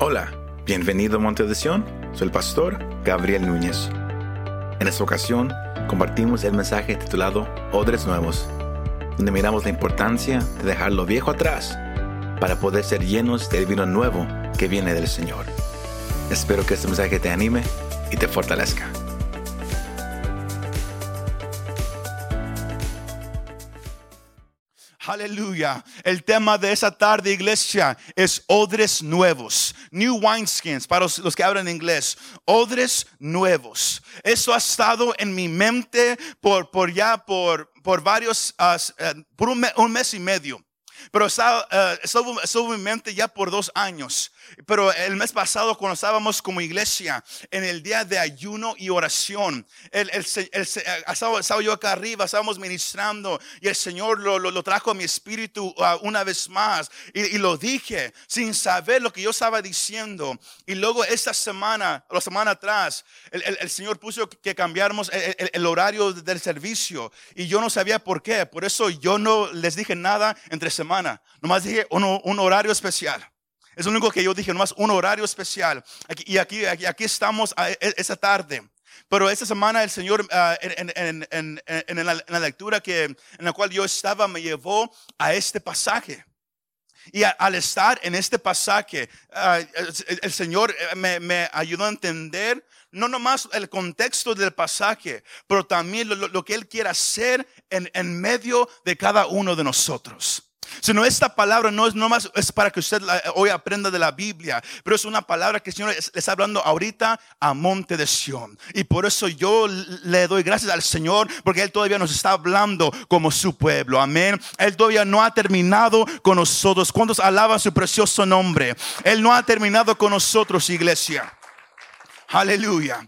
Hola, bienvenido a Monte de Sion. Soy el pastor Gabriel Núñez. En esta ocasión compartimos el mensaje titulado Odres Nuevos, donde miramos la importancia de dejar lo viejo atrás para poder ser llenos del vino nuevo que viene del Señor. Espero que este mensaje te anime y te fortalezca. Aleluya. El tema de esa tarde, iglesia, es odres nuevos. New wineskins, para los, los que hablan inglés. Odres nuevos. Eso ha estado en mi mente por, por ya, por, por varios, uh, por un, un, mes y medio. Pero estaba, uh, estuvo en mi mente ya por dos años. Pero el mes pasado, cuando estábamos como iglesia en el día de ayuno y oración, el, el, el, estaba, estaba, yo acá arriba, estábamos ministrando y el Señor lo, lo, trajo a mi espíritu uh, una vez más y, lo dije sin saber lo que yo estaba diciendo. Y luego esta semana, la semana atrás, el, Señor puso que cambiáramos el, horario del servicio y yo no sabía por qué. Por eso yo no les dije nada entre semana, nomás dije un horario especial. Es lo único que yo dije, nomás un horario especial. y aquí, aquí, aquí estamos a, e, esa tarde. Pero esta semana el Señor, uh, en, en, en, en, la, la lectura que, en la cual yo estaba, me llevó a este pasaje. Y a, al estar en este pasaje, uh, el, el, Señor me, me, ayudó a entender no nomás el contexto del pasaje, pero también lo, lo que Él quiere hacer en, en medio de cada uno de nosotros. Sino esta palabra no es nomás es para que usted hoy aprenda de la Biblia, pero es una palabra que el Señor le está hablando ahorita a Monte de Sión. Y por eso yo le doy gracias al Señor, porque Él todavía nos está hablando como su pueblo. Amén. Él todavía no ha terminado con nosotros. ¿Cuántos alaban su precioso nombre? Él no ha terminado con nosotros, iglesia. Aleluya.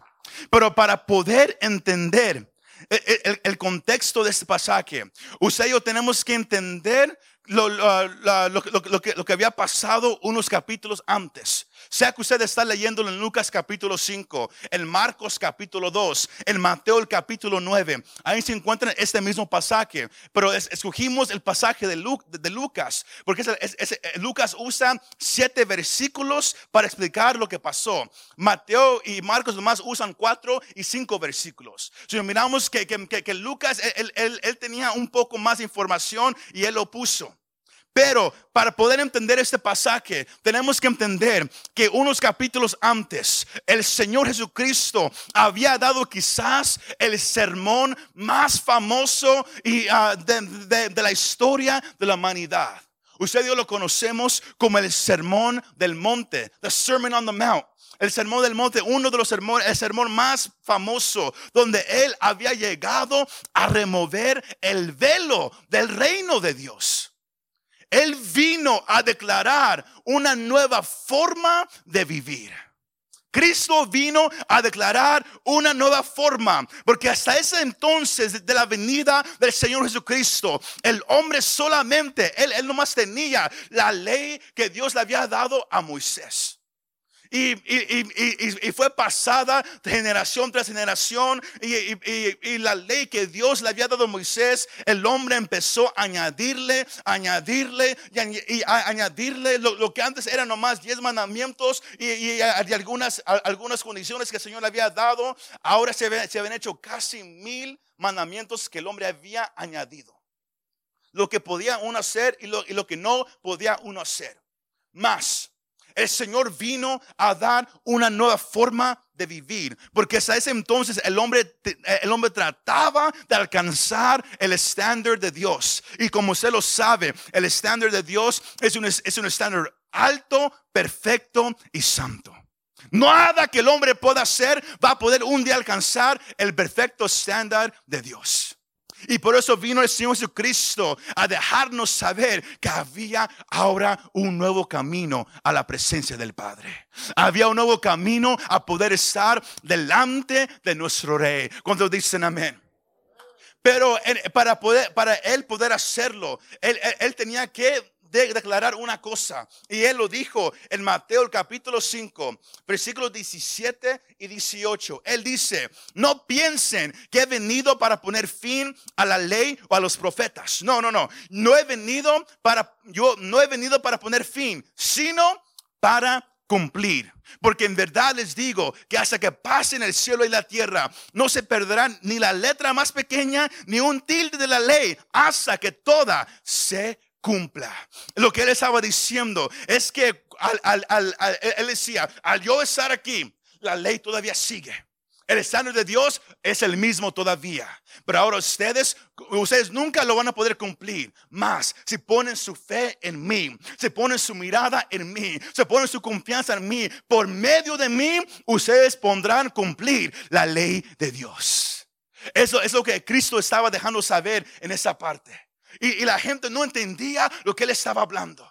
Pero para poder entender el, el, el, contexto de este pasaje, usted y yo tenemos que entender lo, lo, lo, que, lo que había pasado unos capítulos antes. Sea que usted está leyendo en Lucas capítulo 5, en Marcos capítulo 2, en Mateo el capítulo 9, ahí se encuentra este mismo pasaje. Pero es, escogimos el pasaje de, de, Lucas, porque es, Lucas usa siete versículos para explicar lo que pasó. Mateo y Marcos nomás usan cuatro y cinco versículos. Si miramos que, que, que, Lucas, él, él, él tenía un poco más de información y él lo puso. Pero para poder entender este pasaje, tenemos que entender que unos capítulos antes, el Señor Jesucristo había dado quizás el sermón más famoso y, uh, de, la historia de la humanidad. Usted lo conocemos como el sermón del monte, the Sermon on the Mount. El sermón del monte, uno de los sermones, el sermón más famoso, donde él había llegado a remover el velo del reino de Dios. Él vino a declarar una nueva forma de vivir. Cristo vino a declarar una nueva forma, porque hasta ese entonces de la venida del Señor Jesucristo, el hombre solamente, él, él nomás tenía la ley que Dios le había dado a Moisés. Y, y, y, y, fue pasada generación tras generación. Y, la ley que Dios le había dado a Moisés, el hombre empezó a añadirle, añadirle y, a, añadirle lo, lo, que antes eran nomás diez mandamientos y, algunas, algunas condiciones que el Señor le había dado. Ahora se, se habían hecho casi mil mandamientos que el hombre había añadido. Lo que podía uno hacer y lo, y lo que no podía uno hacer. Más el Señor vino a dar una nueva forma de vivir, porque hasta ese entonces el hombre, el hombre trataba de alcanzar el estándar de Dios. Y como usted lo sabe, el estándar de Dios es un, es un estándar alto, perfecto y santo. Nada que el hombre pueda hacer va a poder un día alcanzar el perfecto estándar de Dios. Y por eso vino el Señor Jesucristo a dejarnos saber que había ahora un nuevo camino a la presencia del Padre. Había un nuevo camino a poder estar delante de nuestro Rey. Cuando dicen amén. Pero para, poder, para él poder hacerlo, él, él, él tenía que de declarar una cosa. Y él lo dijo en Mateo el capítulo 5, versículos 17 y 18. Él dice, no piensen que he venido para poner fin a la ley o a los profetas. No, no, no. No he venido para, yo no he venido para poner fin, sino para cumplir. Porque en verdad les digo que hasta que pasen el cielo y la tierra, no se perderán ni la letra más pequeña ni un tilde de la ley hasta que toda se cumpla. Lo que él estaba diciendo es que al, él decía, al yo estar aquí, la ley todavía sigue. El estándar de Dios es el mismo todavía. Pero ahora ustedes, ustedes nunca lo van a poder cumplir. Más, si ponen su fe en mí, si ponen su mirada en mí, si ponen su confianza en mí, por medio de mí, ustedes pondrán cumplir la ley de Dios. Eso es lo que Cristo estaba dejando saber en esa parte. Y, la gente no entendía lo que él estaba hablando.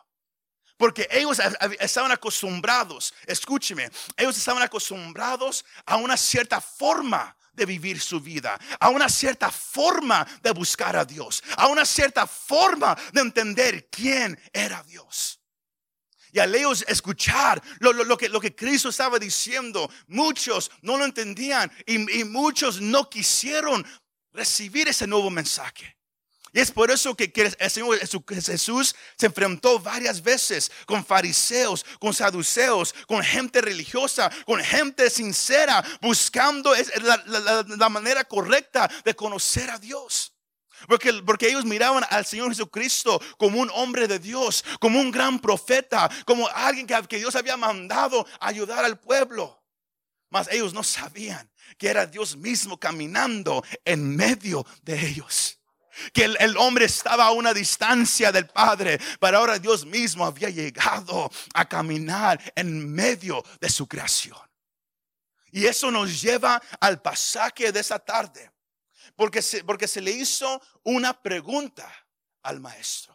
Porque ellos estaban acostumbrados, escúcheme, ellos estaban acostumbrados a una cierta forma de vivir su vida, a una cierta forma de buscar a Dios, a una cierta forma de entender quién era Dios. Y al ellos escuchar lo, que, lo que Cristo estaba diciendo, muchos no lo entendían y, y muchos no quisieron recibir ese nuevo mensaje. Y es por eso que, el Señor Jesús se enfrentó varias veces con fariseos, con saduceos, con gente religiosa, con gente sincera, buscando la, manera correcta de conocer a Dios. Porque, porque, ellos miraban al Señor Jesucristo como un hombre de Dios, como un gran profeta, como alguien que, que Dios había mandado ayudar al pueblo. Mas ellos no sabían que era Dios mismo caminando en medio de ellos que el, hombre estaba a una distancia del Padre, pero ahora Dios mismo había llegado a caminar en medio de su creación. Y eso nos lleva al pasaje de esa tarde, porque porque se le hizo una pregunta al maestro.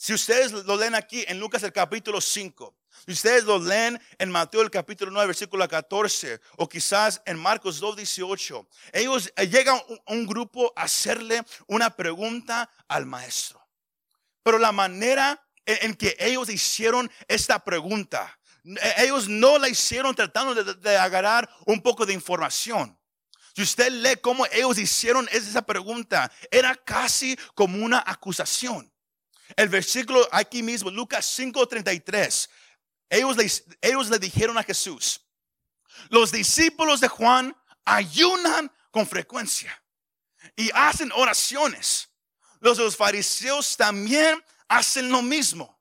Si ustedes lo leen aquí en Lucas el capítulo 5, si ustedes lo leen en Mateo el capítulo 9, versículo 14, o quizás en Marcos 2, 18, ellos eh, llegan un, un grupo a hacerle una pregunta al maestro. Pero la manera en, que ellos hicieron esta pregunta, eh, ellos no la hicieron tratando de, de agarrar un poco de información. Si usted lee cómo ellos hicieron esa pregunta, era casi como una acusación. El versículo aquí mismo, Lucas 5:33, ellos le, ellos le dijeron a Jesús, los discípulos de Juan ayunan con frecuencia y hacen oraciones. Los, los fariseos también hacen lo mismo,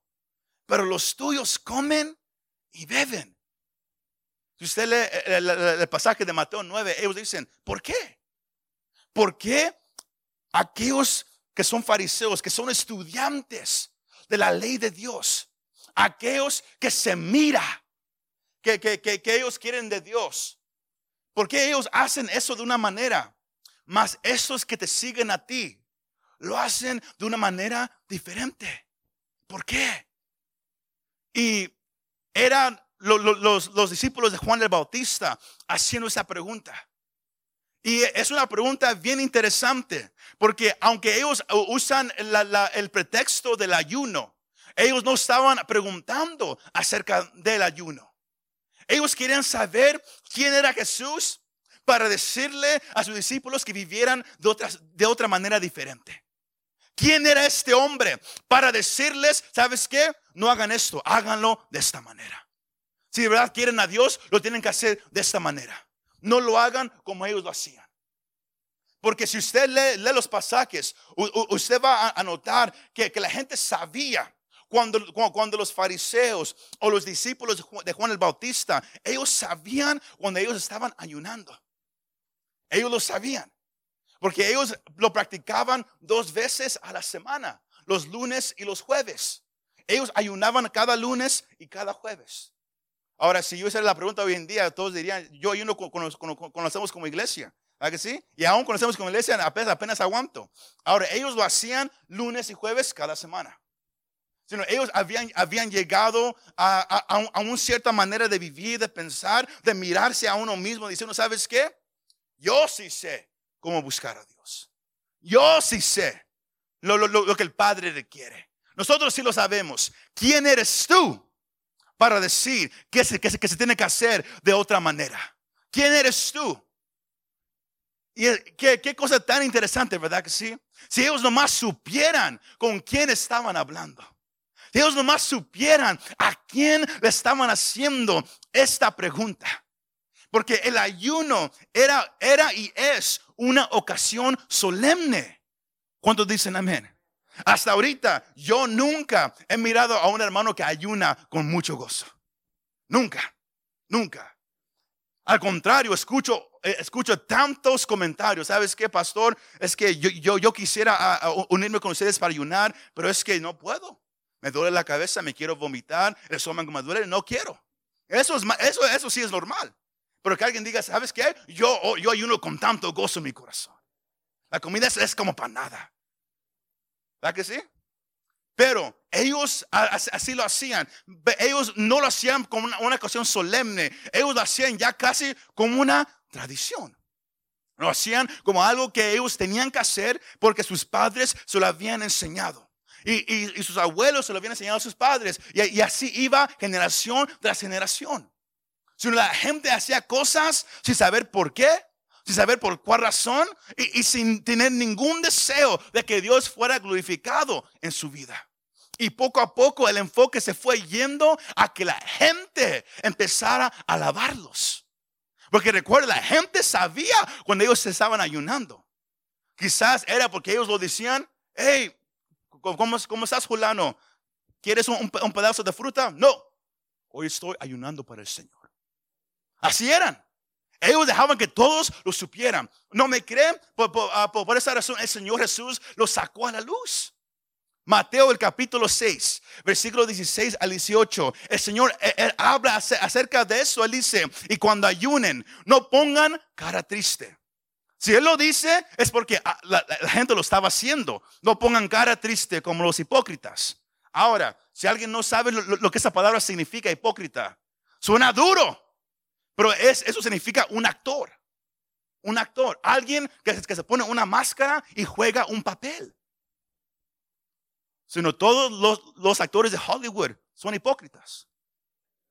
pero los tuyos comen y beben. Si usted lee el, el, pasaje de Mateo 9, ellos dicen, ¿por qué? ¿Por qué aquellos que son fariseos, que son estudiantes de la ley de Dios, aquellos que se mira, que, que, que, ellos quieren de Dios. Porque ellos hacen eso de una manera, más esos que te siguen a ti lo hacen de una manera diferente. ¿Por qué? Y eran los, los, los discípulos de Juan el Bautista haciendo esa pregunta. Y es una pregunta bien interesante, porque aunque ellos usan el pretexto del ayuno, ellos no estaban preguntando acerca del ayuno. Ellos querían saber quién era Jesús para decirle a sus discípulos que vivieran de otra, de otra manera diferente. ¿Quién era este hombre para decirles, sabes qué? No hagan esto, háganlo de esta manera. Si de verdad quieren a Dios, lo tienen que hacer de esta manera. No lo hagan como ellos lo hacían. Porque si usted lee, los pasajes, usted va a notar que, la gente sabía cuando, cuando, los fariseos o los discípulos de Juan el Bautista, ellos sabían cuando ellos estaban ayunando. Ellos lo sabían. Porque ellos lo practicaban dos veces a la semana, los lunes y los jueves. Ellos ayunaban cada lunes y cada jueves. Ahora, si yo hiciera la pregunta hoy en día, todos dirían, yo ayuno conocemos como iglesia. ¿Verdad que sí? Y aún conocemos como iglesia, apenas, apenas aguanto. Ahora, ellos lo hacían lunes y jueves cada semana sino ellos habían, habían llegado a, a, una cierta manera de vivir, de pensar, de mirarse a uno mismo, diciendo, ¿sabes qué? Yo sí sé cómo buscar a Dios. Yo sí sé lo, lo, lo que el Padre requiere. Nosotros sí lo sabemos. ¿Quién eres tú para decir que se, que, se, que se tiene que hacer de otra manera? ¿Quién eres tú? Y qué, qué cosa tan interesante, ¿verdad que sí? Si ellos nomás supieran con quién estaban hablando. Si ellos nomás supieran a quién le estaban haciendo esta pregunta. Porque el ayuno era, era y es una ocasión solemne. ¿Cuántos dicen amén? Hasta ahorita yo nunca he mirado a un hermano que ayuna con mucho gozo. Nunca, nunca. Al contrario, escucho, escucho tantos comentarios. ¿Sabes qué, pastor? Es que yo, yo, quisiera unirme con ustedes para ayunar, pero es que no puedo. Me duele la cabeza, me quiero vomitar, el estómago me duele, no quiero. Eso, es, eso, eso sí es normal. Pero que alguien diga, ¿sabes qué? Yo, oh, yo ayuno con tanto gozo en mi corazón. La comida es, como para nada. ¿Verdad que sí? Pero ellos así lo hacían. Ellos no lo hacían como una, una cuestión solemne. Ellos lo hacían ya casi como una tradición. Lo hacían como algo que ellos tenían que hacer porque sus padres se lo habían enseñado. Y, sus abuelos se lo habían enseñado a sus padres. Y, y así iba generación tras generación. Si la gente hacía cosas sin saber por qué, sin saber por cuál razón y, sin tener ningún deseo de que Dios fuera glorificado en su vida. Y poco a poco el enfoque se fue yendo a que la gente empezara a alabarlos. Porque recuerda, la gente sabía cuando ellos se estaban ayunando. Quizás era porque ellos lo decían, hey, ¿cómo, estás, Julano? ¿Quieres un pedazo de fruta? No, hoy estoy ayunando para el Señor. Así eran. Ellos dejaban que todos lo supieran. ¿No me creen? Ah, por, esa razón el Señor Jesús lo sacó a la luz. Mateo el capítulo 6, versículo 16 al 18. El Señor habla acerca de eso. Él dice, y cuando ayunen, no pongan cara triste. Si Él lo dice, es porque ah, la, gente lo estaba haciendo. No pongan cara triste como los hipócritas. Ahora, si alguien no sabe lo que esa palabra significa, hipócrita, suena duro. Pero es, eso significa un actor. Un actor. Alguien que, que se pone una máscara y juega un papel. Sino todos los, actores de Hollywood son hipócritas.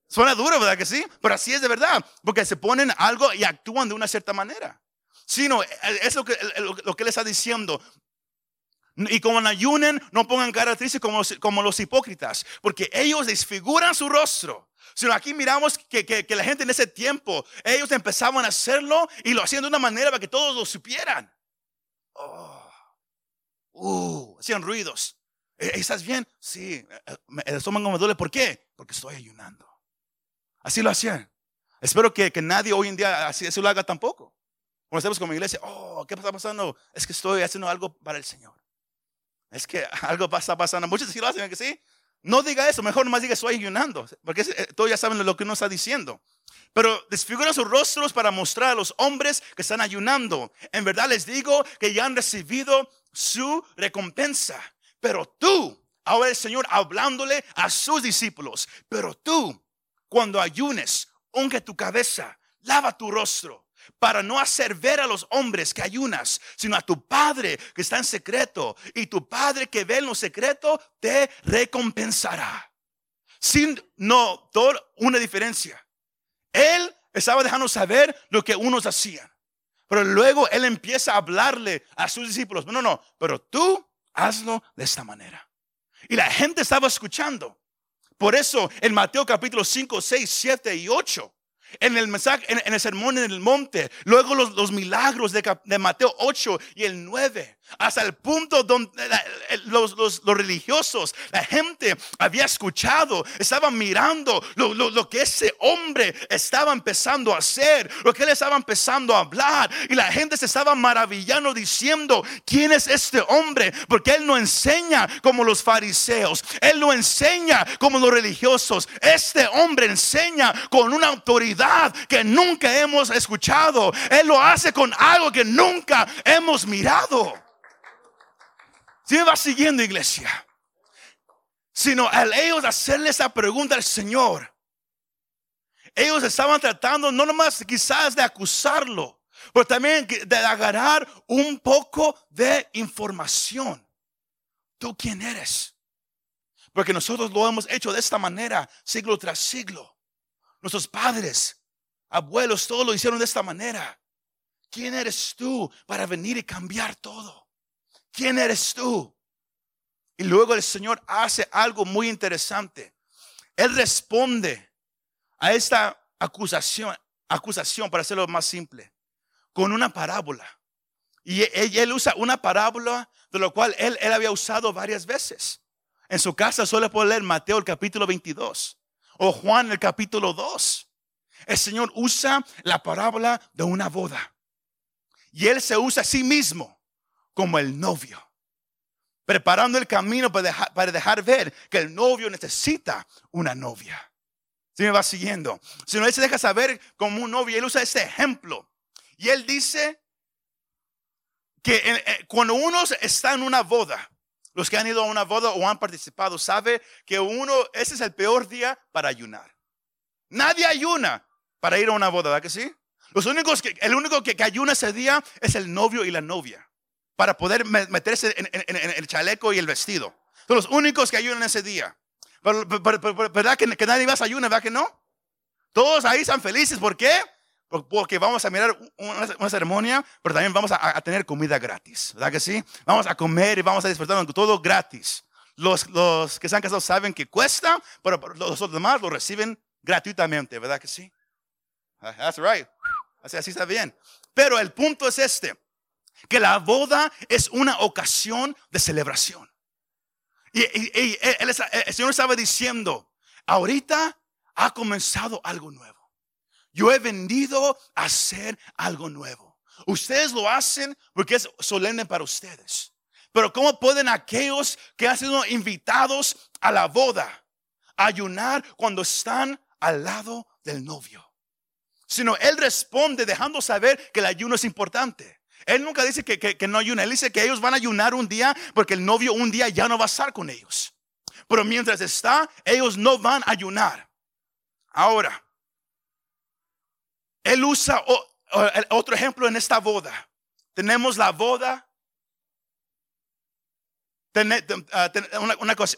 Suena duro, ¿verdad que sí? Pero así es de verdad. Porque se ponen algo y actúan de una cierta manera. Sino, es lo que, lo que le está diciendo. Y como ayunen, no pongan cara triste como como los hipócritas. Porque ellos desfiguran su rostro Sino aquí miramos que, la gente en ese tiempo, ellos empezaban a hacerlo y lo hacían de una manera para que todos lo supieran. Oh, uh, hacían ruidos. ¿E-, ¿Estás bien? Sí, el estómago me duele. ¿Por qué? Porque estoy ayunando. Así lo hacían. Espero que, nadie hoy en día así, lo haga tampoco. Cuando estamos como iglesia, oh, ¿qué está pasando? Es que estoy haciendo algo para el Señor. Es que algo está pasando. Muchos sí lo hacen, que sí. No diga eso, mejor nomás diga estoy ayunando, porque eh, todos ya saben lo que uno está diciendo. Pero desfiguran sus rostros para mostrar a los hombres que están ayunando. En verdad les digo que ya han recibido su recompensa. Pero tú, ahora el Señor hablándole a sus discípulos, pero tú, cuando ayunes, unge tu cabeza, lava tu rostro para no hacer ver a los hombres que ayunas, sino a tu Padre que está en secreto. Y tu Padre que ve en lo secreto te recompensará. Sin no, toda una diferencia. Él estaba dejando saber lo que unos hacían. Pero luego él empieza a hablarle a sus discípulos. No, no, pero tú hazlo de esta manera. Y la gente estaba escuchando. Por eso en Mateo capítulo 5, 6, 7 y 8 en el mensaje, en, el sermón en el monte, luego los, milagros de, de, Mateo 8 y el 9, hasta el punto donde los, los, religiosos, la gente había escuchado, estaban mirando lo, lo, que ese hombre estaba empezando a hacer, lo que él estaba empezando a hablar, y la gente se estaba maravillando diciendo, ¿quién es este hombre? Porque él no enseña como los fariseos, él no enseña como los religiosos, este hombre enseña con una autoridad que nunca hemos escuchado. Él lo hace con algo que nunca hemos mirado. Si me va siguiendo, iglesia. Sino al ellos hacerle esa pregunta al Señor, ellos estaban tratando no nomás quizás de acusarlo, pero también de agarrar un poco de información. ¿Tú quién eres? Porque nosotros lo hemos hecho de esta manera, siglo tras siglo. Nuestros padres, abuelos, todos lo hicieron de esta manera. ¿Quién eres tú para venir y cambiar todo? ¿Quién eres tú? Y luego el Señor hace algo muy interesante. Él responde a esta acusación, acusación para hacerlo más simple, con una parábola. Y él, usa una parábola de lo cual él, había usado varias veces. En su casa suele poder leer Mateo el capítulo 22 o Juan el capítulo 2. El Señor usa la parábola de una boda. Y Él se usa a sí mismo como el novio. Preparando el camino para dejar, para dejar ver que el novio necesita una novia. Si me va siguiendo. Si no, Él se deja saber como un novio. Él usa este ejemplo. Y Él dice que eh, cuando uno está en una boda, los que han ido a una boda o han participado sabe que uno, ese es el peor día para ayunar. Nadie ayuna para ir a una boda, ¿verdad que sí? Los únicos que, el único que, ayuna ese día es el novio y la novia para poder meterse en, el chaleco y el vestido. Son los únicos que ayunan ese día. ¿Verdad que, nadie más ayuna? ¿Verdad que no? Todos ahí están felices. ¿Por qué? Porque vamos a mirar una, ceremonia, pero también vamos a, tener comida gratis, ¿verdad que sí? Vamos a comer y vamos a disfrutar todo gratis. Los, los que se han casado saben que cuesta, pero los demás lo reciben gratuitamente, ¿verdad que sí? That's right. Así, así está bien. Pero el punto es este, que la boda es una ocasión de celebración. Y, el Señor estaba diciendo, ahorita ha comenzado algo nuevo. Yo he venido a hacer algo nuevo. Ustedes lo hacen porque es solemne para ustedes. Pero ¿cómo pueden aquellos que han sido invitados a la boda ayunar cuando están al lado del novio? Sino él responde dejando saber que el ayuno es importante. Él nunca dice que, que, no ayuna. Él dice que ellos van a ayunar un día porque el novio un día ya no va a estar con ellos. Pero mientras está, ellos no van a ayunar. Ahora, él usa otro ejemplo en esta boda. Tenemos la boda, ah,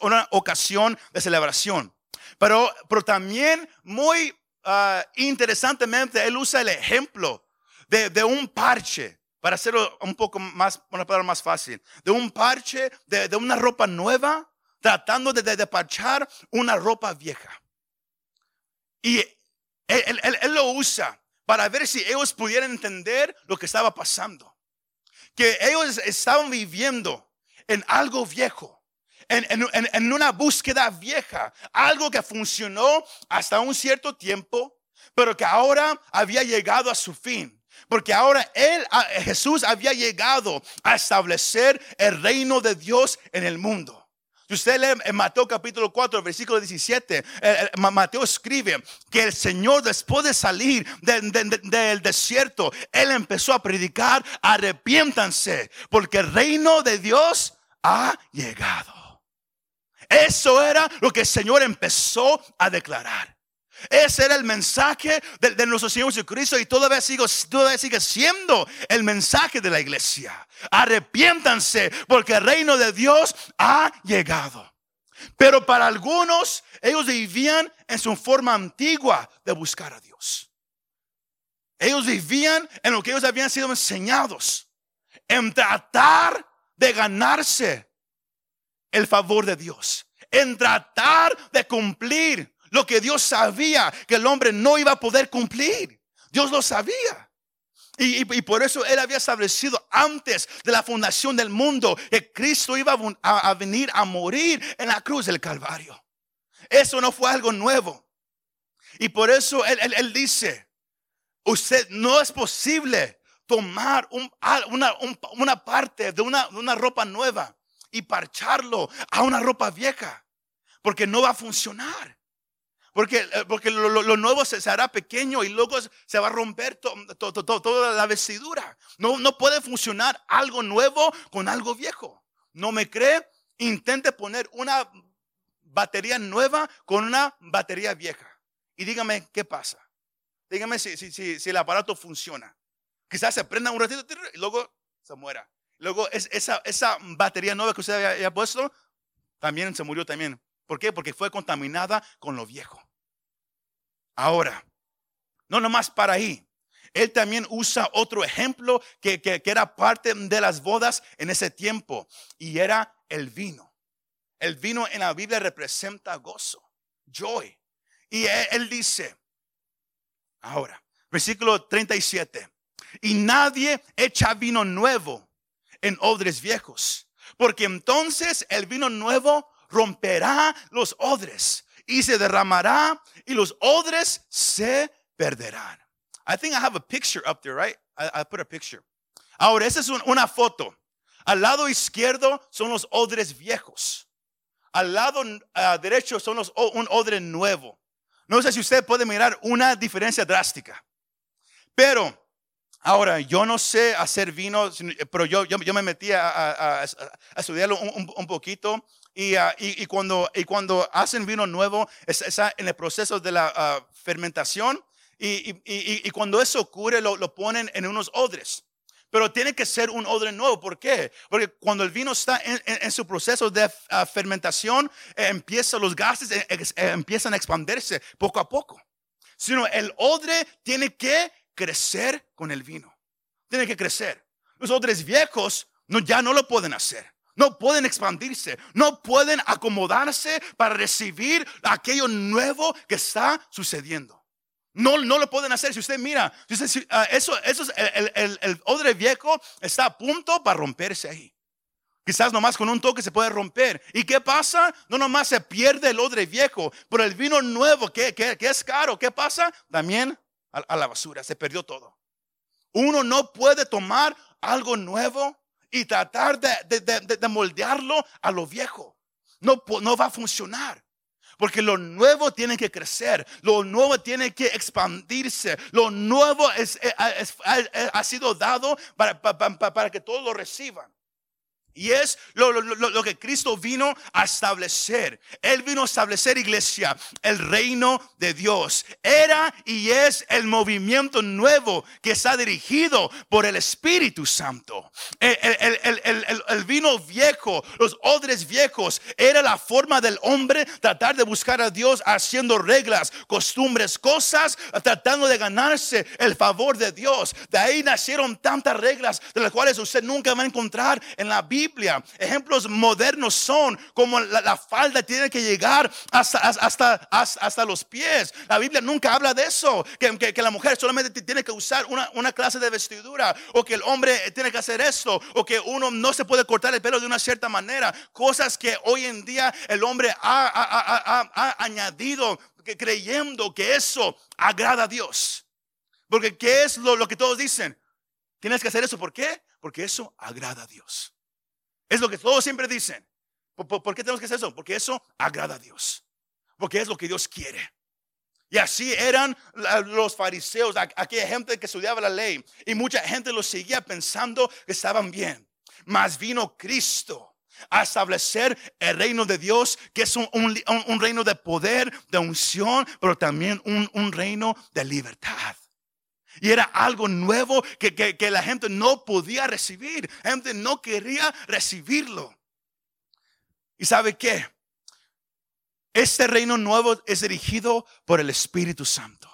una, ocasión de celebración. Pero, pero también muy ah, interesantemente, él usa el ejemplo de, un parche, para hacerlo un poco más, una palabra más fácil, de un parche, de, una ropa nueva, tratando de, de, parchar una ropa vieja. Y él lo usa para ver si ellos pudieran entender lo que estaba pasando. Que ellos estaban viviendo en algo viejo, en, una búsqueda vieja, algo que funcionó hasta un cierto tiempo, pero que ahora había llegado a su fin. Porque ahora él, Jesús había llegado a establecer el reino de Dios en el mundo. Si usted lee en Mateo capítulo 4, versículo 17, Mateo escribe que el Señor después de salir del desierto, Él empezó a predicar, arrepiéntanse, porque el reino de Dios ha llegado. Eso era lo que el Señor empezó a declarar. Ese era el mensaje de, nuestro Señor Jesucristo y todavía, todavía sigue siendo el mensaje de la iglesia. Arrepiéntanse porque el reino de Dios ha llegado. Pero para algunos, ellos vivían en su forma antigua de buscar a Dios. Ellos vivían en lo que ellos habían sido enseñados, en tratar de ganarse el favor de Dios, en tratar de cumplir lo que Dios sabía que el hombre no iba a poder cumplir. Dios lo sabía. Y, por eso Él había establecido antes de la fundación del mundo que Cristo iba a, venir a morir en la cruz del Calvario. Eso no fue algo nuevo. Y por eso Él, dice, usted no es posible tomar una, parte de una, una ropa nueva y parcharlo a una ropa vieja, porque no va a funcionar. Porque, eh, porque lo, nuevo se, hará pequeño y luego se va a romper toda la vestidura. No, no puede funcionar algo nuevo con algo viejo. ¿No me cree? Intente poner una batería nueva con una batería vieja. Y dígame qué pasa. Dígame si, si, si, el aparato funciona. Quizás se prenda un ratito y luego se muera. Luego esa, esa batería nueva que usted había puesto también se murió también. ¿Por qué? Porque fue contaminada con lo viejo. Ahora, no nomás para ahí. Él también usa otro ejemplo que, era parte de las bodas en ese tiempo y era el vino. El vino en la Biblia representa gozo, joy. Y él, él dice, ahora, versículo 37, y nadie echa vino nuevo en odres viejos, porque entonces el vino nuevo romperá los odres y se derramará y los odres se perderán. I think I have a picture up there, right? I, put a picture. Ahora, esa es una foto. Al lado izquierdo son los odres viejos. Al lado derecho son un odre nuevo. No sé si usted puede mirar una diferencia drástica. Pero Ahora, yo no sé hacer vino, pero yo, yo, me metí a, estudiarlo un, poquito. Y, ah, y, cuando, hacen vino nuevo, está en el proceso de la ah, fermentación. Y, cuando eso ocurre, lo, ponen en unos odres. Pero tiene que ser un odre nuevo. ¿Por qué? Porque cuando el vino está en, su proceso de fermentación, eh, empieza, los gases eh, eh, empiezan a expandirse poco a poco. Sino el odre tiene que crecer con el vino. Tiene que crecer. Los odres viejos ya no lo pueden hacer. No pueden expandirse. No pueden acomodarse para recibir aquello nuevo que está sucediendo. No, no lo pueden hacer. Si usted mira, ah, eso, eso es el, el, odre viejo está a punto para romperse ahí. Quizás nomás con un toque se puede romper. ¿Y qué pasa? No nomás se pierde el odre viejo, pero el vino nuevo que, que, es caro, ¿qué pasa? También a, la basura, se perdió todo. Uno no puede tomar algo nuevo y tratar de, de, de, moldearlo a lo viejo. No, no va a funcionar. Porque lo nuevo tiene que crecer, lo nuevo tiene que expandirse, lo nuevo es, eh, ha sido dado para, para, para que todos lo reciban. Y es lo, lo, que Cristo vino a establecer. Él vino a establecer, iglesia, el reino de Dios. Era y es el movimiento nuevo que está dirigido por el Espíritu Santo. El, el, el, el, vino viejo, los odres viejos, era la forma del hombre tratar de buscar a Dios haciendo reglas, costumbres, cosas, tratando de ganarse el favor de Dios. De ahí nacieron tantas reglas de las cuales usted nunca va a encontrar en la Biblia Ejemplos modernos son como la, falda tiene que llegar hasta, hasta, hasta, los pies. La Biblia nunca habla de eso, que, que, la mujer solamente tiene que usar una, una, clase de vestidura, o que el hombre tiene que hacer esto, o que uno no se puede cortar el pelo de una cierta manera. Cosas que hoy en día el hombre ha, ha añadido creyendo que eso agrada a Dios. Porque ¿qué es lo, lo, que todos dicen? Tienes que hacer eso. ¿Por qué? Porque eso agrada a Dios. Es lo que todos siempre dicen. ¿Por, qué tenemos que hacer eso? Porque eso agrada a Dios. Porque es lo que Dios quiere. Y así eran los fariseos, aquella gente que estudiaba la ley. Y mucha gente lo seguía pensando que estaban bien. Mas vino Cristo a establecer el reino de Dios, que es un, reino de poder, de unción, pero también un, un reino de libertad. Y era algo nuevo que, la gente no podía recibir. La gente no quería recibirlo. ¿Y sabe qué? Este reino nuevo es dirigido por el Espíritu Santo.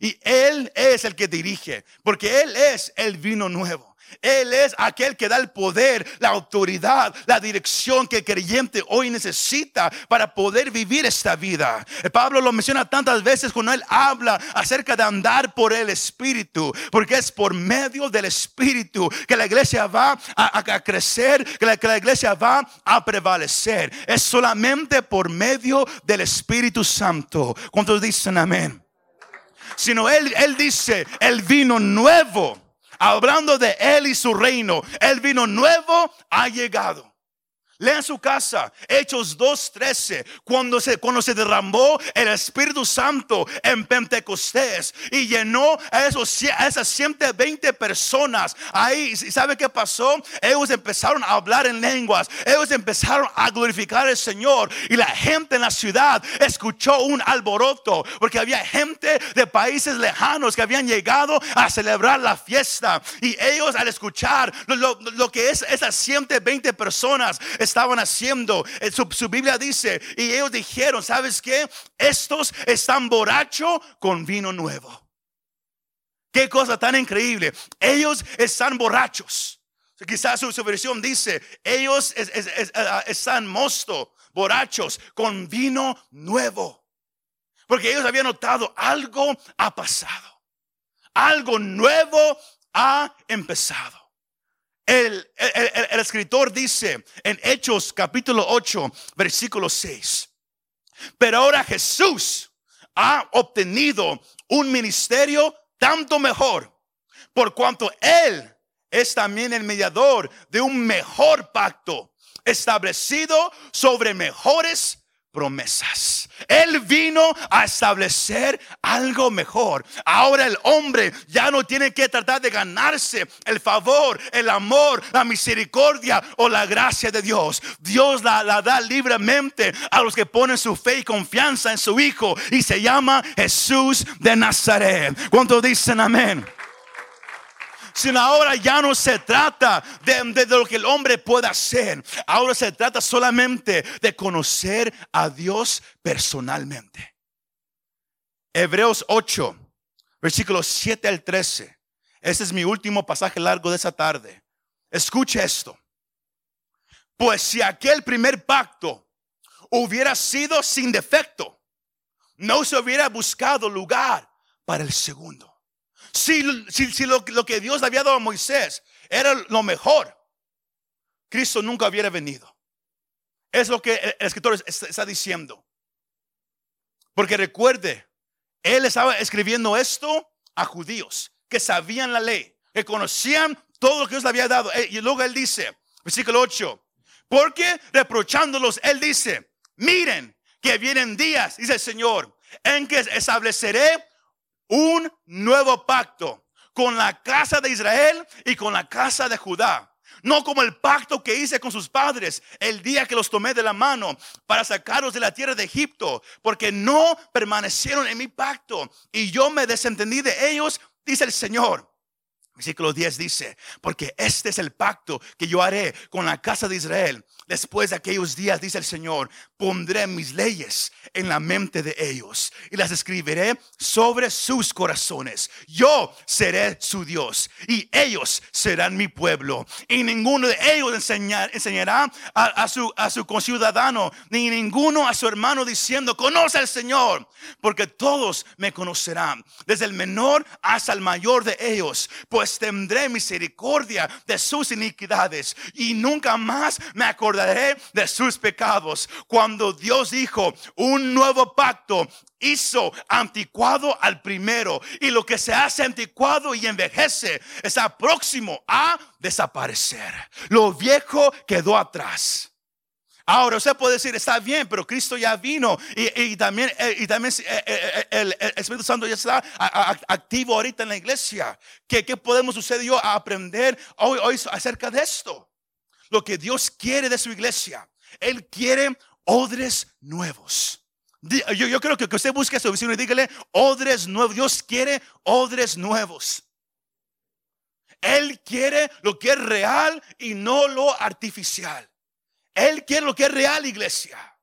Y Él es el que dirige, porque Él es el vino nuevo. Él es aquel que da el poder, la autoridad, la dirección que el creyente hoy necesita para poder vivir esta vida. Pablo lo menciona tantas veces cuando él habla acerca de andar por el Espíritu, porque es por medio del Espíritu que la iglesia va a, crecer, que la, que la iglesia va a prevalecer. Es solamente por medio del Espíritu Santo. ¿Cuántos dicen amén? Sino él, él dice, el vino nuevo hablando de Él y su reino. El vino nuevo ha llegado. Lean su casa, Hechos 2.13, cuando se, cuando se derramó el Espíritu Santo en Pentecostés y llenó a, esos, a esas 120 personas. Ahí, ¿sabe qué pasó? Ellos empezaron a hablar en lenguas, ellos empezaron a glorificar al Señor y la gente en la ciudad escuchó un alboroto porque había gente de países lejanos que habían llegado a celebrar la fiesta y ellos al escuchar lo, lo que es esas 120 personas, estaban haciendo. Eh, su, Biblia dice, y ellos dijeron, ¿sabes qué? Estos están borrachos con vino nuevo. Qué cosa tan increíble. Ellos están borrachos. Quizás su, versión dice, ellos es- ah, están mosto, borrachos, con vino nuevo. Porque ellos habían notado algo ha pasado. Algo nuevo ha empezado. El, el- el- escritor dice en Hechos capítulo 8, versículo 6. Pero ahora Jesús ha obtenido un ministerio tanto mejor, por cuanto Él es también el mediador de un mejor pacto, establecido sobre mejores promesas. Él vino a establecer algo mejor. Ahora el hombre ya no tiene que tratar de ganarse el favor, el amor, la misericordia o la gracia de Dios. Dios la, la da libremente a los que ponen su fe y confianza en su Hijo y se llama Jesús de Nazaret. ¿Cuántos dicen amén? Sino ahora ya no se trata de, lo que el hombre pueda hacer. Ahora se trata solamente de conocer a Dios personalmente. Hebreos 8, versículos 7 al 13. Este es mi último pasaje largo de esa tarde. Escuche esto. Pues si aquel primer pacto hubiera sido sin defecto, no se hubiera buscado lugar para el segundo. Si, si- lo, lo que Dios le había dado a Moisés era lo mejor, Cristo nunca hubiera venido. Es lo que el, escritor está, está diciendo. Porque recuerde, él estaba escribiendo esto a judíos que sabían la ley, que conocían todo lo que Dios le había dado. Eh, Y luego él dice, versículo 8, porque reprochándolos, él dice, miren que vienen días, dice el Señor, en que estableceré un nuevo pacto con la casa de Israel y con la casa de Judá. No como el pacto que hice con sus padres el día que los tomé de la mano para sacarlos de la tierra de Egipto, porque no permanecieron en mi pacto y yo me desentendí de ellos, dice el Señor. Versículo 10 dice, porque este es el pacto que yo haré con la casa de Israel. Después de aquellos días, dice el Señor, pondré mis leyes en la mente de ellos y las escribiré sobre sus corazones. Yo seré su Dios y ellos serán mi pueblo. Y ninguno de ellos enseñar- enseñará a, a su, a su conciudadano, ni ninguno a su hermano diciendo, conoce al Señor, porque todos me conocerán, desde el menor hasta el mayor de ellos, pues tendré misericordia de sus iniquidades y nunca más me acordaré de sus pecados. Cuando Dios dijo, un nuevo pacto hizo anticuado al primero y lo que se hace anticuado y envejece está próximo a desaparecer. Lo viejo quedó atrás. Ahora usted puede decir, está bien, pero Cristo ya vino y, y también, eh, y también eh, eh, el, el Espíritu Santo ya está activo ahorita en la iglesia. ¿Qué, qué podemos usted y yo aprender hoy, hoy acerca de esto? Lo que Dios quiere de su iglesia. Él quiere odres nuevos. Yo, yo creo que, que usted busque a su vecino y dígale odres nuevos. Dios quiere odres nuevos. Él quiere lo que es real y no lo artificial. Él quiere lo que es real, iglesia.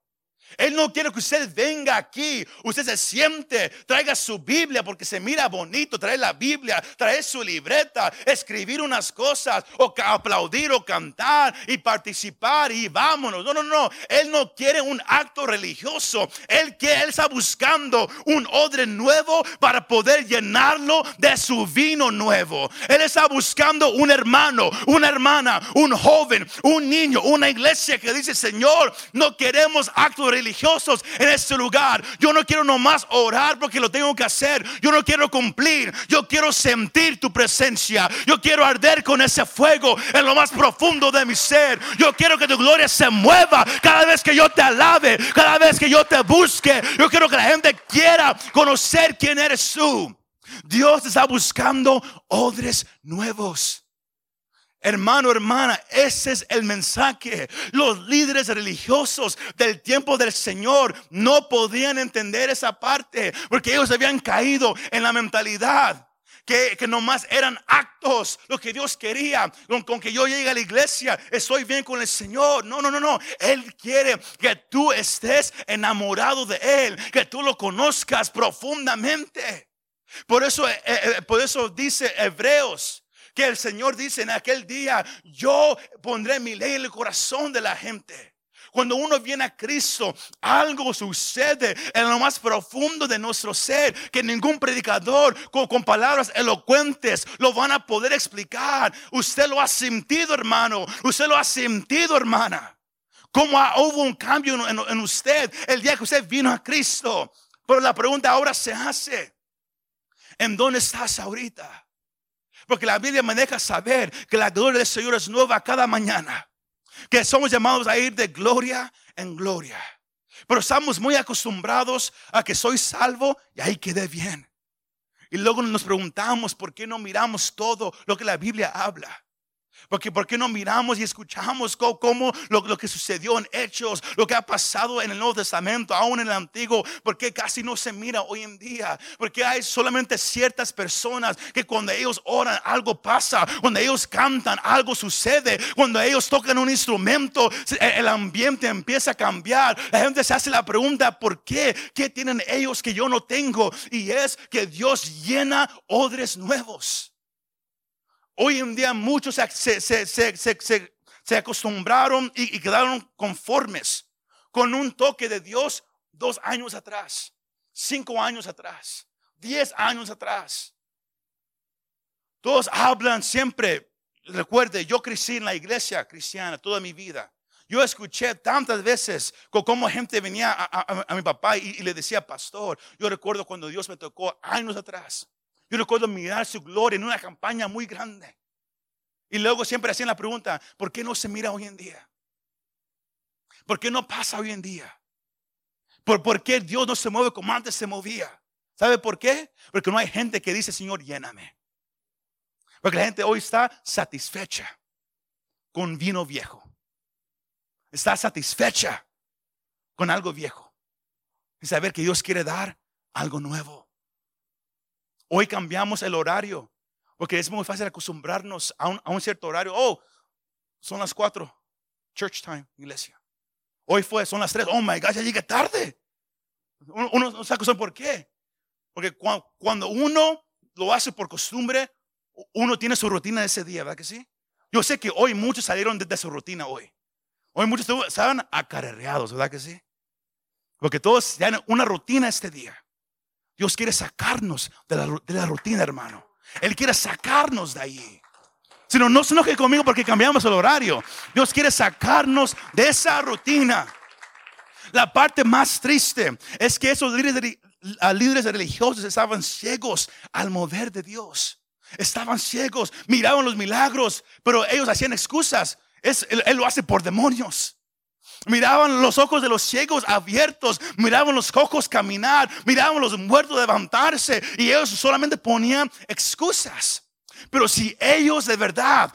Él no quiere que usted venga aquí, usted se siente, traiga su Biblia porque se mira bonito, traer la Biblia, traer su libreta, escribir unas cosas o aplaudir o cantar y participar y vámonos. No, no, no. Él no quiere un acto religioso. Él quiere, él está buscando un odre nuevo para poder llenarlo de su vino nuevo. Él está buscando un hermano, una hermana, un joven, un niño, una iglesia que dice, Señor, no queremos actos religiosos en este lugar. Yo no quiero nomás orar porque lo tengo que hacer. Yo no quiero cumplir. Yo quiero sentir tu presencia. Yo quiero arder con ese fuego en lo más profundo de mi ser. Yo quiero que tu gloria se mueva cada vez que yo te alabe, cada vez que yo te busque. Yo quiero que la gente quiera conocer quién eres tú. Dios está buscando odres nuevos. Hermano, hermana, ese es el mensaje. Los líderes religiosos del tiempo del Señor no podían entender esa parte porque ellos habían caído en la mentalidad. Que, que nomás eran actos lo que Dios quería con, que yo llegue a la iglesia estoy bien con el Señor no no no no Él quiere que tú estés enamorado de Él que tú lo conozcas profundamente por eso, eh, eh, por eso dice Hebreos que el Señor dice en aquel día, yo pondré mi ley en el corazón de la gente. Cuando uno viene a Cristo, algo sucede en lo más profundo de nuestro ser que ningún predicador con, palabras elocuentes lo van a poder explicar. Usted lo ha sentido, hermano. Usted lo ha sentido, hermana. Como hubo un cambio en usted el día que usted vino a Cristo. Pero la pregunta ahora se hace, ¿en dónde estás ahorita? Porque la Biblia me deja saber que la gloria del Señor es nueva cada mañana que somos llamados a ir de gloria en gloria. Pero estamos muy acostumbrados a que soy salvo y ahí quedé bien. Y luego nos preguntamos por qué no miramos todo lo que la Biblia habla. Porque ¿por qué no miramos y escuchamos cómo, lo, que sucedió en Hechos, lo que ha pasado en el Nuevo Testamento, aún en el Antiguo? Porque casi no se mira hoy en día. Porque hay solamente ciertas personas que cuando ellos oran algo pasa, cuando ellos cantan algo sucede, cuando ellos tocan un instrumento el ambiente empieza a cambiar. La gente se hace la pregunta, ¿por qué? ¿Qué tienen ellos que yo no tengo? Y es que Dios llena odres nuevos. Hoy en día muchos se, acostumbraron y, quedaron conformes con un toque de Dios dos años atrás, cinco años atrás, diez años atrás. Todos hablan siempre, recuerde, yo crecí en la iglesia cristiana toda mi vida. Yo escuché tantas veces cómo gente venía a, mi papá y, le decía, pastor, yo recuerdo cuando Dios me tocó años atrás. Yo recuerdo mirar su gloria en una campaña muy grande. Y luego siempre hacían la pregunta, ¿por qué no se mira hoy en día? ¿Por qué no pasa hoy en día? ¿Por, ¿Por qué Dios no se mueve como antes se movía? ¿Sabe por qué? Porque no hay gente que dice, Señor, lléname. Porque la gente hoy está satisfecha con vino viejo. Está satisfecha con algo viejo. Y saber que Dios quiere dar algo nuevo. Hoy cambiamos el horario. Porque es muy fácil acostumbrarnos a un, cierto horario. Oh, son las cuatro. Church time, iglesia. Hoy fue, son las tres. Oh my God, ya llegué tarde. Uno no sabe por qué. Porque cuando uno lo hace por costumbre, uno tiene su rutina de ese día, ¿verdad que sí? Yo sé que hoy muchos salieron de, su rutina hoy. Hoy muchos estaban acarreados, ¿verdad que sí? Porque todos tienen una rutina este día. Dios quiere sacarnos de la, rutina, hermano. Él quiere sacarnos de ahí. Sino no se enoje conmigo porque cambiamos el horario. Dios quiere sacarnos de esa rutina. La parte más triste es que esos líderes, líderes religiosos estaban ciegos al mover de Dios. Estaban ciegos, miraban los milagros, pero ellos hacían excusas. él lo hace por demonios. Miraban los ojos de los ciegos abiertos, miraban los cojos caminar, miraban los muertos levantarse y ellos solamente ponían excusas. Pero si ellos de verdad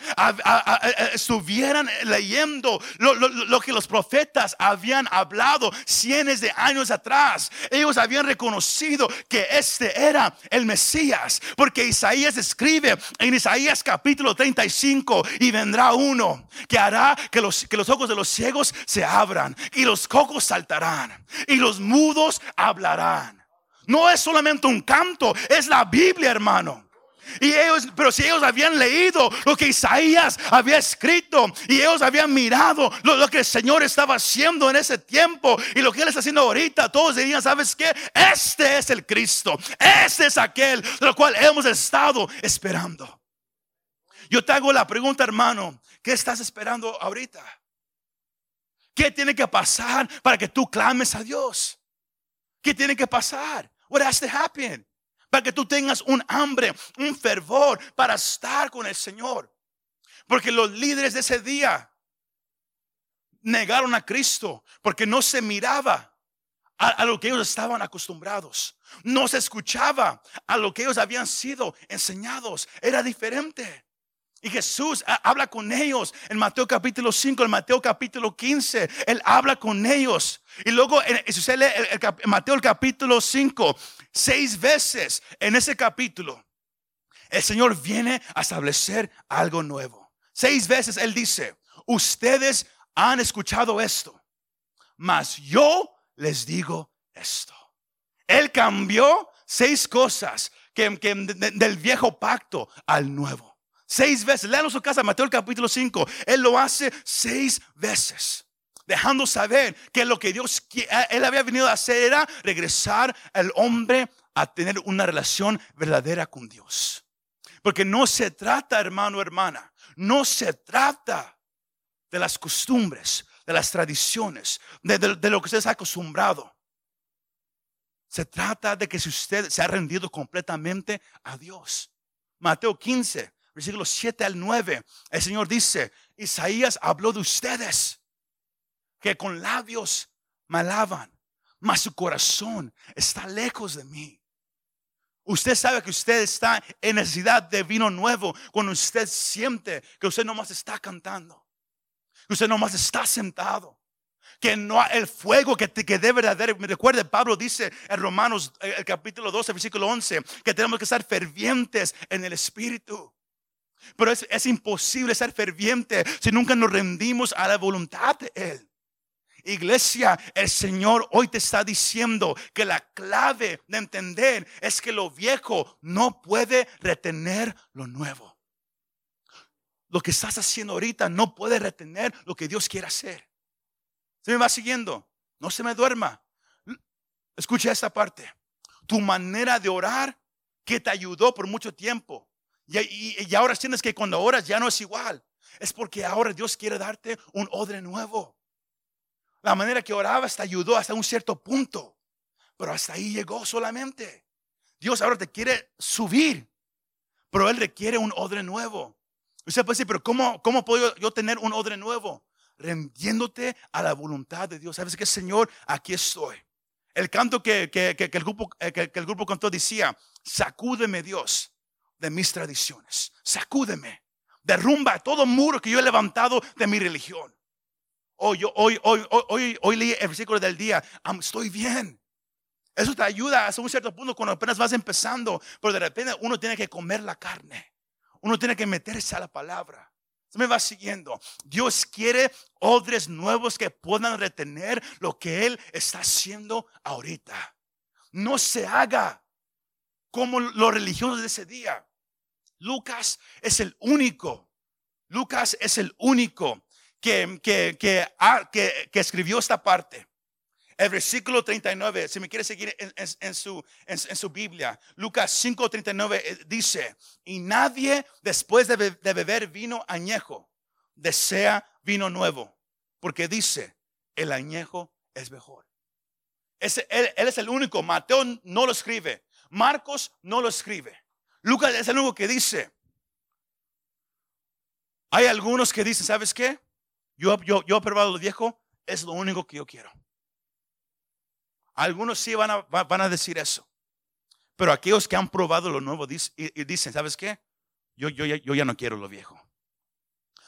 estuvieran leyendo lo, que los profetas habían hablado cientos de años atrás, ellos habían reconocido que este era el Mesías. Porque Isaías escribe en Isaías capítulo 35 y vendrá uno que hará que los, que los ojos de los ciegos se abran y los cocos saltarán y los mudos hablarán. No es solamente un canto, es la Biblia, hermano. Y ellos, pero si ellos habían leído lo que Isaías había escrito y ellos habían mirado lo, que el Señor estaba haciendo en ese tiempo y lo que Él está haciendo ahorita, todos dirían, ¿sabes qué? Este es el Cristo, este es aquel de lo cual hemos estado esperando. Yo te hago la pregunta, hermano, ¿qué estás esperando ahorita? ¿Qué tiene que pasar para que tú clames a Dios? ¿Qué tiene que pasar? What has to happen? Para que tú tengas un hambre, un fervor para estar con el Señor. Porque los líderes de ese día negaron a Cristo porque no se miraba a, lo que ellos estaban acostumbrados. No se escuchaba a lo que ellos habían sido enseñados. Era diferente. Y Jesús habla con ellos en Mateo capítulo 5, en Mateo capítulo 15. Él habla con ellos. Y luego, si usted lee el, Mateo el capítulo 5, seis veces en ese capítulo, el Señor viene a establecer algo nuevo. Seis veces Él dice, ustedes han escuchado esto, mas yo les digo esto. Él cambió seis cosas que, del viejo pacto al nuevo. Seis veces. Lean en su casa, Mateo el capítulo 5. Él lo hace seis veces. Dejando saber que lo que Dios, él había venido a hacer era regresar al hombre a tener una relación verdadera con Dios. Porque no se trata, hermano, hermana, no se trata de las costumbres, de las tradiciones, de, lo que usted se ha acostumbrado. Se trata de que si usted se ha rendido completamente a Dios. Mateo 15, versículos 7 al 9, el Señor dice, Isaías habló de ustedes que con labios me alaban, mas su corazón está lejos de mí. Usted sabe que usted está en necesidad de vino nuevo cuando usted siente que usted nomás está cantando, que usted nomás está sentado, que no el fuego que, que debe de haber. Recuerde, Pablo dice en Romanos, eh, el capítulo 12, versículo 11, que tenemos que estar fervientes en el Espíritu. Pero es, es imposible ser ferviente si nunca nos rendimos a la voluntad de Él. Iglesia, el Señor hoy te está diciendo que la clave de entender es que lo viejo no puede retener lo nuevo. Lo que estás haciendo ahorita no puede retener lo que Dios quiere hacer. ¿Se me va siguiendo? No se me duerma. Escucha esta parte. Tu manera de orar que te ayudó por mucho tiempo. Y, ahora tienes que cuando oras ya no es igual. Es porque ahora Dios quiere darte un odre nuevo. La manera que orabas te ayudó hasta un cierto punto, pero hasta ahí llegó solamente. Dios ahora te quiere subir, pero Él requiere un odre nuevo. Usted puede decir, pero ¿cómo, cómo puedo yo tener un odre nuevo? Rendiéndote a la voluntad de Dios. ¿Sabes qué, Señor? Aquí estoy. El canto que, el grupo, eh, que, el grupo cantó decía, sacúdeme Dios de mis tradiciones, sacúdeme, derrumba todo muro que yo he levantado de mi religión. Hoy, hoy, hoy, hoy, hoy leí el versículo del día. estoy bien. Eso te ayuda hasta un cierto punto cuando apenas vas empezando. Pero de repente uno tiene que comer la carne. Uno tiene que meterse a la palabra. Se me va siguiendo. Dios quiere odres nuevos que puedan retener lo que Él está haciendo ahorita. No se haga como los religiosos de ese día. Lucas es el único. Lucas es el único que, que, que, escribió esta parte. El versículo 39, si me quiere seguir en, su, en, su Biblia, Lucas 5:39 eh, dice, y nadie después de, beber vino añejo desea vino nuevo, porque dice, el añejo es mejor. él, él, es el único, Mateo no lo escribe, Marcos no lo escribe, Lucas es el único que dice. Hay algunos que dicen, ¿sabes qué? Yo, he probado lo viejo, es lo único que yo quiero. Algunos sí van a, van a decir eso. Pero aquellos que han probado lo nuevo y dicen, ¿sabes qué? Yo, yo, yo ya no quiero lo viejo.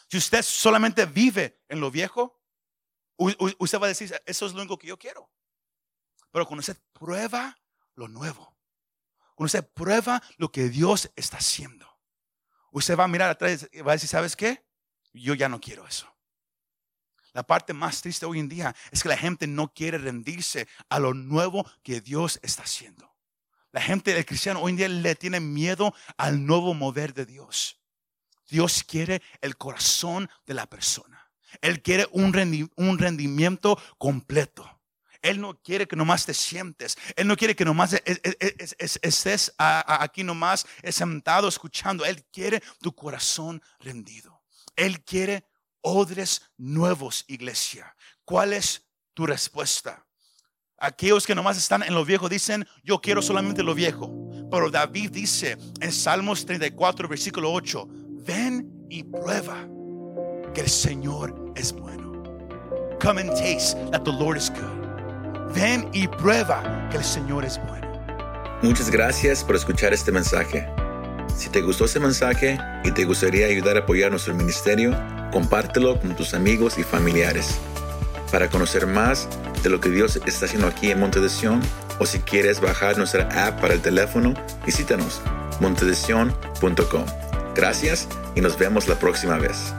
Si usted solamente vive en lo viejo, usted va a decir, eso es lo único que yo quiero. Pero cuando usted prueba lo nuevo, cuando usted prueba lo que Dios está haciendo, usted va a mirar atrás y va a decir, ¿sabes qué? Yo ya no quiero eso. La parte más triste hoy en día es que la gente no quiere rendirse a lo nuevo que Dios está haciendo. La gente, el cristiano hoy en día le tiene miedo al nuevo mover de Dios. Dios quiere el corazón de la persona. Él quiere un, rendimiento completo. Él no quiere que nomás te sientes. Él no quiere que nomás estés aquí nomás sentado escuchando. Él quiere tu corazón rendido. Él quiere odres nuevos, iglesia. ¿Cuál es tu respuesta? Aquellos que nomás están en lo viejo dicen, yo quiero solamente lo viejo. Pero David dice en Salmos 34, versículo 8, ven y prueba que el Señor es bueno. Come and taste that the Lord is good. Ven y prueba que el Señor es bueno. Muchas gracias por escuchar este mensaje. Si te gustó este mensaje y te gustaría ayudar a apoyar nuestro ministerio, compártelo con tus amigos y familiares. Para conocer más de lo que Dios está haciendo aquí en Monte de Sion, o si quieres bajar nuestra app para el teléfono, visítanos montedesion.com. Gracias y nos vemos la próxima vez.